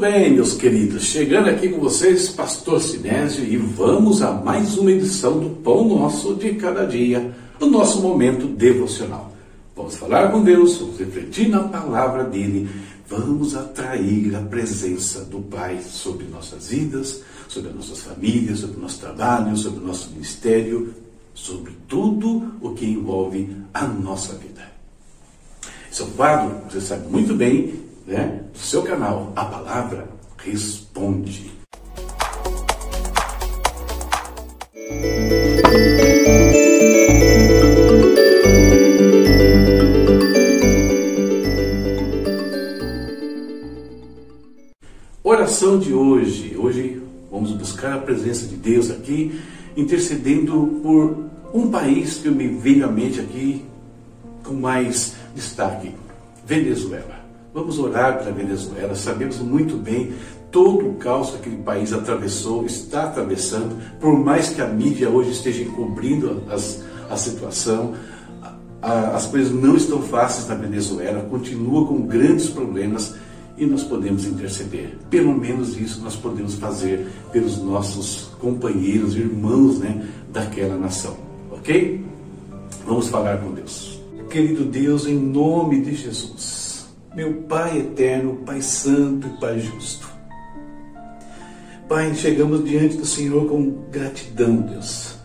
Bem, meus queridos, chegando aqui com vocês, Pastor Sinésio, e vamos a mais uma edição do Pão Nosso de Cada Dia, o nosso momento devocional. Vamos falar com Deus, vamos refletir na palavra dele, vamos atrair a presença do Pai sobre nossas vidas, sobre nossas famílias, sobre o nosso trabalho, sobre o nosso ministério, sobre tudo o que envolve a nossa vida. Esse é quadro, você sabe muito bem, né, do seu canal, A Palavra Responde. Oração de hoje. Hoje vamos buscar a presença de Deus aqui, intercedendo por um país que me veio à mente aqui com mais destaque: Venezuela. Vamos orar pela Venezuela. Sabemos muito bem todo o caos que aquele país atravessou, está atravessando, por mais que a mídia hoje esteja encobrindo as, a situação, a, as coisas não estão fáceis na Venezuela, continua com grandes problemas e nós podemos interceder. Pelo menos isso nós podemos fazer pelos nossos companheiros, irmãos né, daquela nação. Ok? Vamos falar com Deus. Querido Deus, em nome de Jesus meu Pai eterno, Pai santo e Pai justo. Pai, chegamos diante do Senhor com gratidão, Deus,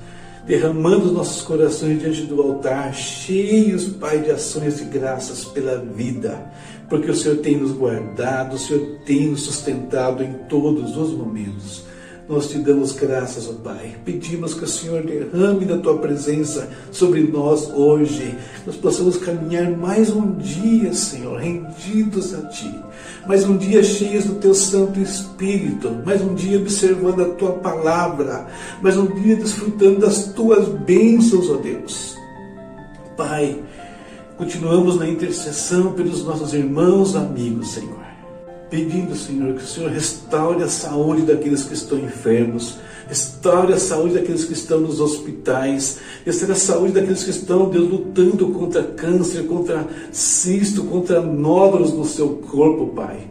derramando nossos corações diante do altar, cheios, Pai, de ações de graças pela vida, porque o Senhor tem nos guardado, o Senhor tem nos sustentado em todos os momentos. Nós te damos graças, ó Pai. Pedimos que o Senhor derrame da tua presença sobre nós hoje. Nós possamos caminhar mais um dia, Senhor, rendidos a Ti. Mais um dia cheios do Teu Santo Espírito. Mais um dia observando a Tua palavra. Mais um dia desfrutando das Tuas bênçãos, ó Deus. Pai, continuamos na intercessão pelos nossos irmãos, amigos, Senhor pedindo, Senhor, que o Senhor restaure a saúde daqueles que estão enfermos, restaure a saúde daqueles que estão nos hospitais, restaure a saúde daqueles que estão, Deus, lutando contra câncer, contra cisto, contra nódulos no seu corpo, Pai.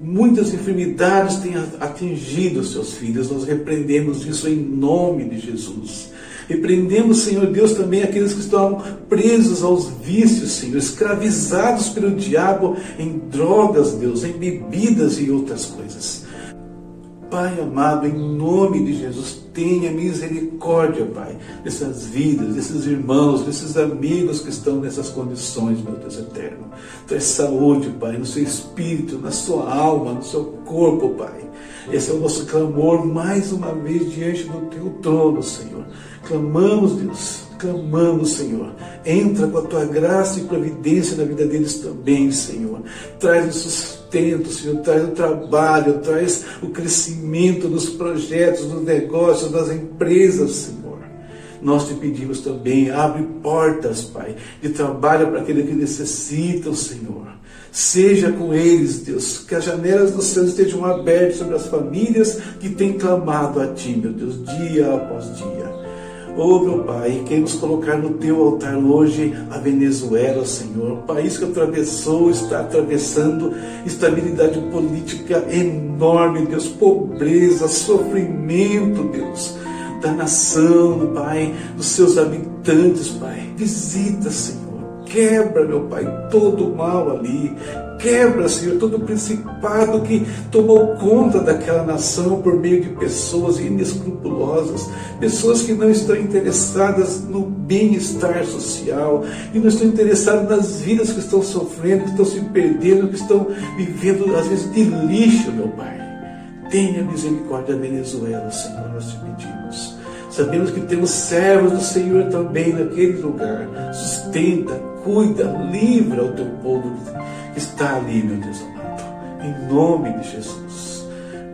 Muitas enfermidades têm atingido os seus filhos, nós repreendemos isso em nome de Jesus. Repreendemos, Senhor Deus, também aqueles que estão presos aos vícios, Senhor, escravizados pelo diabo em drogas, Deus, em bebidas e outras coisas. Pai amado, em nome de Jesus, tenha misericórdia, Pai, dessas vidas, desses irmãos, desses amigos que estão nessas condições, meu Deus eterno. Traz saúde, Pai, no seu espírito, na sua alma, no seu corpo, Pai. Esse é o nosso clamor mais uma vez diante do teu trono, Senhor. Clamamos, Deus, clamamos, Senhor. Entra com a tua graça e providência na vida deles também, Senhor. Traz o sustento, Senhor. Traz o trabalho, traz o crescimento dos projetos, dos negócios, das empresas, Senhor. Nós te pedimos também, abre portas, Pai, de trabalho para aqueles que necessitam, Senhor. Seja com eles, Deus, que as janelas do céu estejam abertas sobre as famílias que têm clamado a Ti, meu Deus, dia após dia. Oh, meu Pai, queremos colocar no teu altar hoje a Venezuela, Senhor, um país que atravessou, está atravessando estabilidade política enorme, Deus, pobreza, sofrimento, Deus, da nação, Pai, dos seus habitantes, Pai. Visita, Senhor Quebra, meu Pai, todo o mal ali. Quebra, Senhor, todo o principado que tomou conta daquela nação por meio de pessoas inescrupulosas, pessoas que não estão interessadas no bem-estar social e não estão interessadas nas vidas que estão sofrendo, que estão se perdendo, que estão vivendo, às vezes, de lixo, meu Pai. Tenha misericórdia da Venezuela, Senhor, nós te pedimos. Sabemos que temos servos do Senhor também naquele lugar. Sustenta, cuida, livra o teu povo está ali, meu Deus amado. Em nome de Jesus.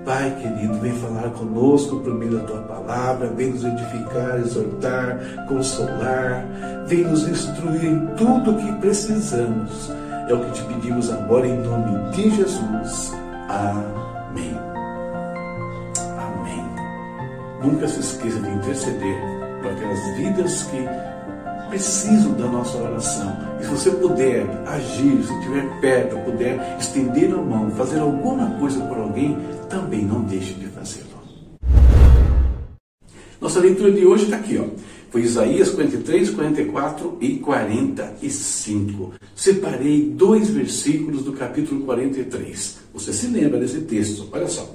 Pai querido, vem falar conosco por meio da tua palavra, vem nos edificar, exortar, consolar, vem nos instruir em tudo o que precisamos. É o que te pedimos agora em nome de Jesus. Amém. Amém. Nunca se esqueça de interceder por aquelas vidas que precisam da nossa oração. E se você puder agir, se estiver perto, puder estender a mão, fazer alguma coisa por alguém, também não deixe de fazê-lo. Nossa leitura de hoje está aqui, ó. Foi Isaías 43, 44 e 45. Separei dois versículos do capítulo 43. Você se lembra desse texto? Olha só.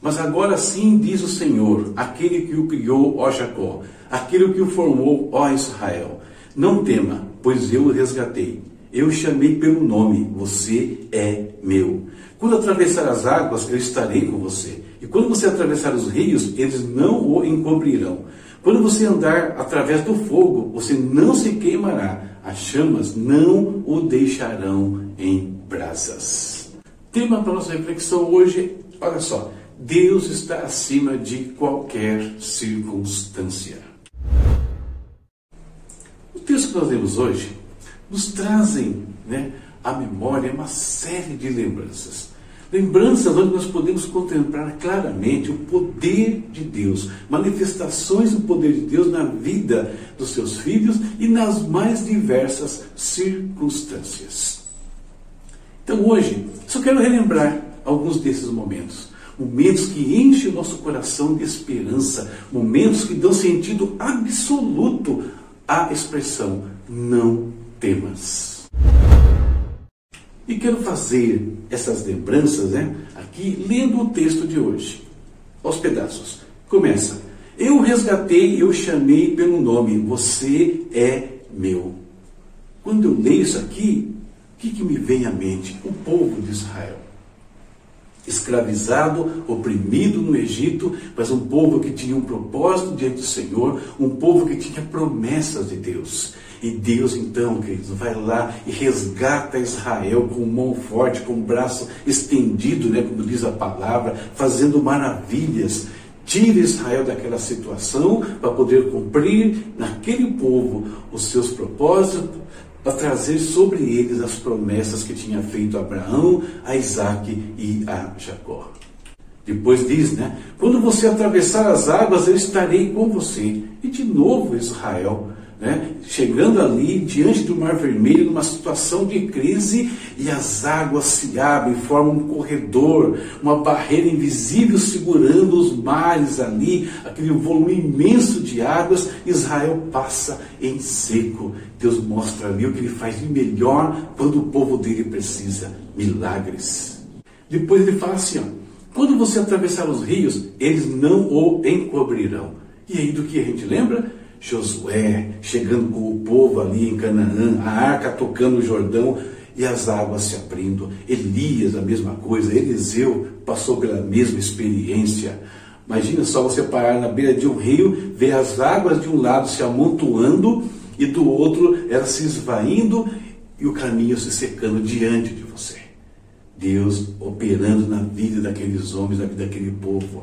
Mas agora sim diz o Senhor, aquele que o criou, ó Jacó, aquele que o formou, ó Israel. Não tema, pois eu o resgatei. Eu o chamei pelo nome, você é meu. Quando atravessar as águas, eu estarei com você. E quando você atravessar os rios, eles não o encobrirão. Quando você andar através do fogo, você não se queimará. As chamas não o deixarão em brasas. Tema para nossa reflexão hoje, olha só. Deus está acima de qualquer circunstância. Que nós lemos hoje nos trazem né, à memória uma série de lembranças. Lembranças onde nós podemos contemplar claramente o poder de Deus, manifestações do poder de Deus na vida dos seus filhos e nas mais diversas circunstâncias. Então hoje, só quero relembrar alguns desses momentos. Momentos que enchem o nosso coração de esperança, momentos que dão sentido absoluto à expressão não temas. E quero fazer essas lembranças né, aqui lendo o texto de hoje, aos pedaços. Começa. Eu resgatei, eu chamei pelo nome, você é meu. Quando eu leio isso aqui, o que, que me vem à mente? O povo de Israel escravizado, oprimido no Egito, mas um povo que tinha um propósito diante do Senhor, um povo que tinha promessas de Deus. E Deus, então, queridos, vai lá e resgata Israel com mão forte, com o braço estendido, né, como diz a palavra, fazendo maravilhas. Tira Israel daquela situação para poder cumprir naquele povo os seus propósitos, para trazer sobre eles as promessas que tinha feito a Abraão, a Isaac e a Jacó. Depois diz, né? Quando você atravessar as águas, eu estarei com você. E de novo Israel né, chegando ali diante do Mar Vermelho, numa situação de crise, e as águas se abrem, formam um corredor, uma barreira invisível segurando os mares ali, aquele volume imenso de águas, Israel passa em seco. Deus mostra ali o que ele faz de melhor quando o povo dele precisa: milagres. Depois ele fala assim: ó, quando você atravessar os rios, eles não o encobrirão. E aí do que a gente lembra? Josué chegando com o povo ali em Canaã, a arca tocando o Jordão e as águas se abrindo. Elias, a mesma coisa. Eliseu passou pela mesma experiência. Imagina só você parar na beira de um rio, ver as águas de um lado se amontoando e do outro elas se esvaindo e o caminho se secando diante de você. Deus operando na vida daqueles homens, na vida daquele povo.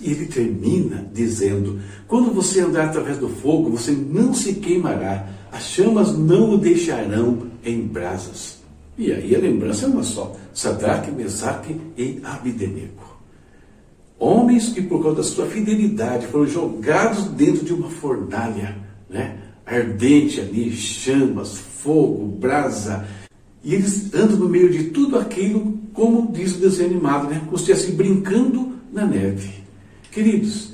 E ele termina dizendo: Quando você andar através do fogo, você não se queimará, as chamas não o deixarão em brasas. E aí a lembrança é uma só: Sadraque, Mesaque e Abidenego. Homens que, por causa da sua fidelidade, foram jogados dentro de uma fornalha, né? ardente ali, chamas, fogo, brasa. E eles andam no meio de tudo aquilo, como diz o desenho animado, né? como se estivessem brincando na neve. Queridos,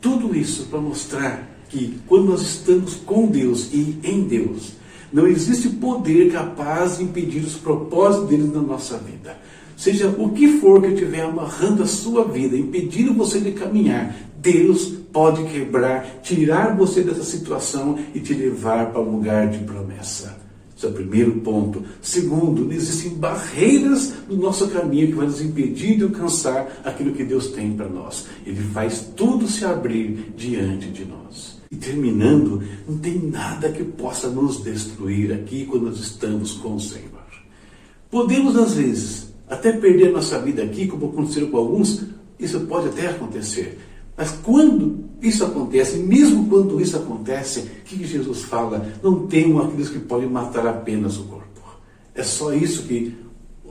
tudo isso para mostrar que quando nós estamos com Deus e em Deus, não existe poder capaz de impedir os propósitos dele na nossa vida. Seja o que for que estiver amarrando a sua vida, impedindo você de caminhar, Deus pode quebrar, tirar você dessa situação e te levar para um lugar de promessa. Esse é o primeiro ponto. Segundo, existem barreiras no nosso caminho que vai nos impedir de alcançar aquilo que Deus tem para nós. Ele faz tudo se abrir diante de nós. E terminando, não tem nada que possa nos destruir aqui quando nós estamos com o Senhor. Podemos, às vezes, até perder nossa vida aqui, como aconteceu com alguns, isso pode até acontecer. Mas quando isso acontece, mesmo quando isso acontece, o que Jesus fala? Não temam aqueles que podem matar apenas o corpo. É só isso que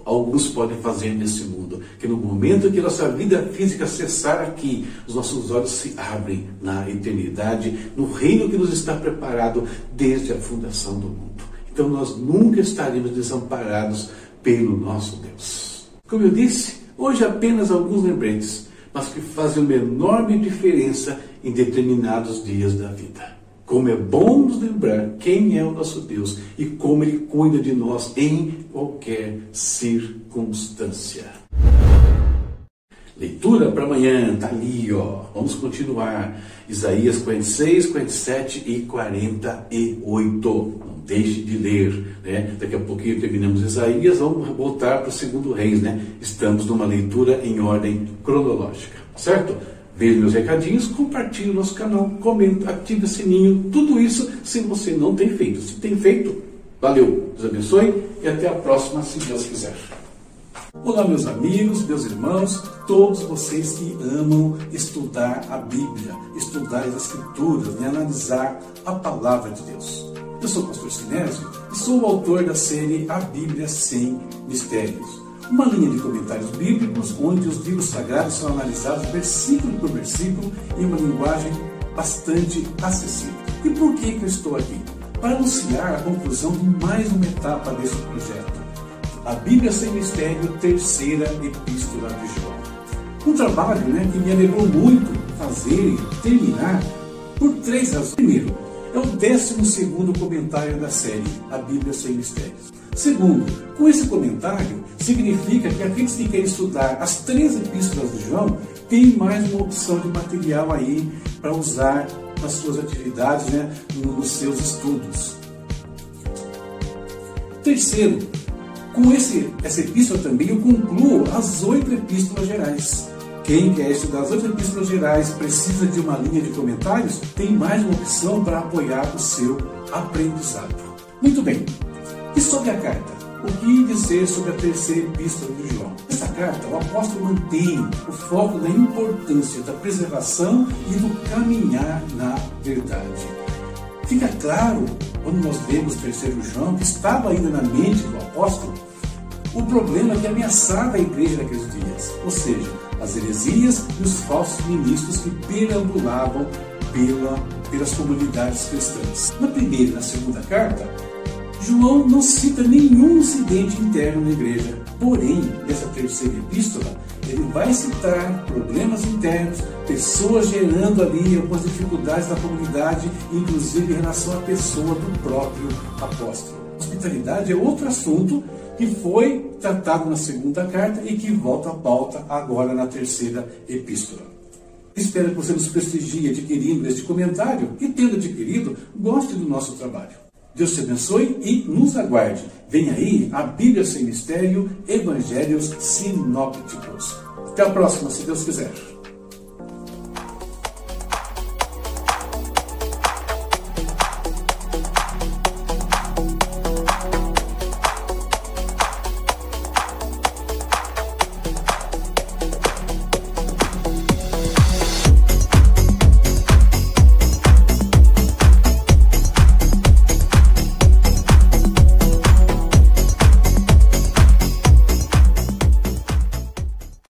alguns podem fazer nesse mundo. que no momento que nossa vida física cessar aqui, os nossos olhos se abrem na eternidade, no reino que nos está preparado desde a fundação do mundo. Então nós nunca estaremos desamparados pelo nosso Deus. Como eu disse, hoje apenas alguns lembretes, mas que fazem uma enorme diferença em determinados dias da vida. Como é bom nos lembrar quem é o nosso Deus e como Ele cuida de nós em qualquer circunstância. Leitura para amanhã, está ali, ó. Vamos continuar. Isaías 46, 47 e 48. Não deixe de ler, né? Daqui a pouquinho terminamos Isaías, vamos voltar para o segundo reis, né? Estamos numa leitura em ordem cronológica, certo? Veja meus recadinhos, compartilhe o nosso canal, comenta, ative o sininho, tudo isso se você não tem feito. Se tem feito, valeu, Deus abençoe e até a próxima, se Deus quiser. Olá, meus amigos, meus irmãos, todos vocês que amam estudar a Bíblia, estudar as Escrituras e analisar a palavra de Deus. Eu sou o pastor Sinésio e sou o autor da série A Bíblia Sem Mistérios uma linha de comentários bíblicos onde os livros sagrados são analisados versículo por versículo em uma linguagem bastante acessível. E por que, que eu estou aqui? Para anunciar a conclusão de mais uma etapa desse projeto. A Bíblia Sem Mistério, terceira epístola de João. Um trabalho né, que me alegrou muito fazer e terminar por três razões. Primeiro, é o décimo segundo comentário da série A Bíblia Sem Mistérios. Segundo, com esse comentário, significa que aqueles que querem estudar as três epístolas de João têm mais uma opção de material aí para usar nas suas atividades, né, nos seus estudos. Terceiro, com esse, essa epístola também eu concluo as oito epístolas gerais. Quem quer estudar as oito epístolas gerais precisa de uma linha de comentários, tem mais uma opção para apoiar o seu aprendizado. Muito bem, e sobre a carta? O que dizer sobre a terceira epístola de João? Nessa carta, o apóstolo mantém o foco da importância da preservação e do caminhar na verdade. Fica claro, quando nós lemos terceiro João, que estava ainda na mente do apóstolo o problema que ameaçava a igreja naqueles dias, ou seja, as heresias e os falsos ministros que perambulavam pela, pelas comunidades cristãs. Na primeira e na segunda carta, João não cita nenhum incidente interno na igreja, porém, nessa terceira epístola, ele vai citar problemas internos, pessoas gerando ali algumas dificuldades na comunidade, inclusive em relação à pessoa do próprio apóstolo. Hospitalidade é outro assunto que foi tratado na segunda carta e que volta à pauta agora na terceira epístola. Espero que você nos prestigie adquirindo este comentário e, tendo adquirido, goste do nosso trabalho. Deus te abençoe e nos aguarde. Vem aí a Bíblia Sem Mistério, Evangelhos Sinópticos. Até a próxima, se Deus quiser.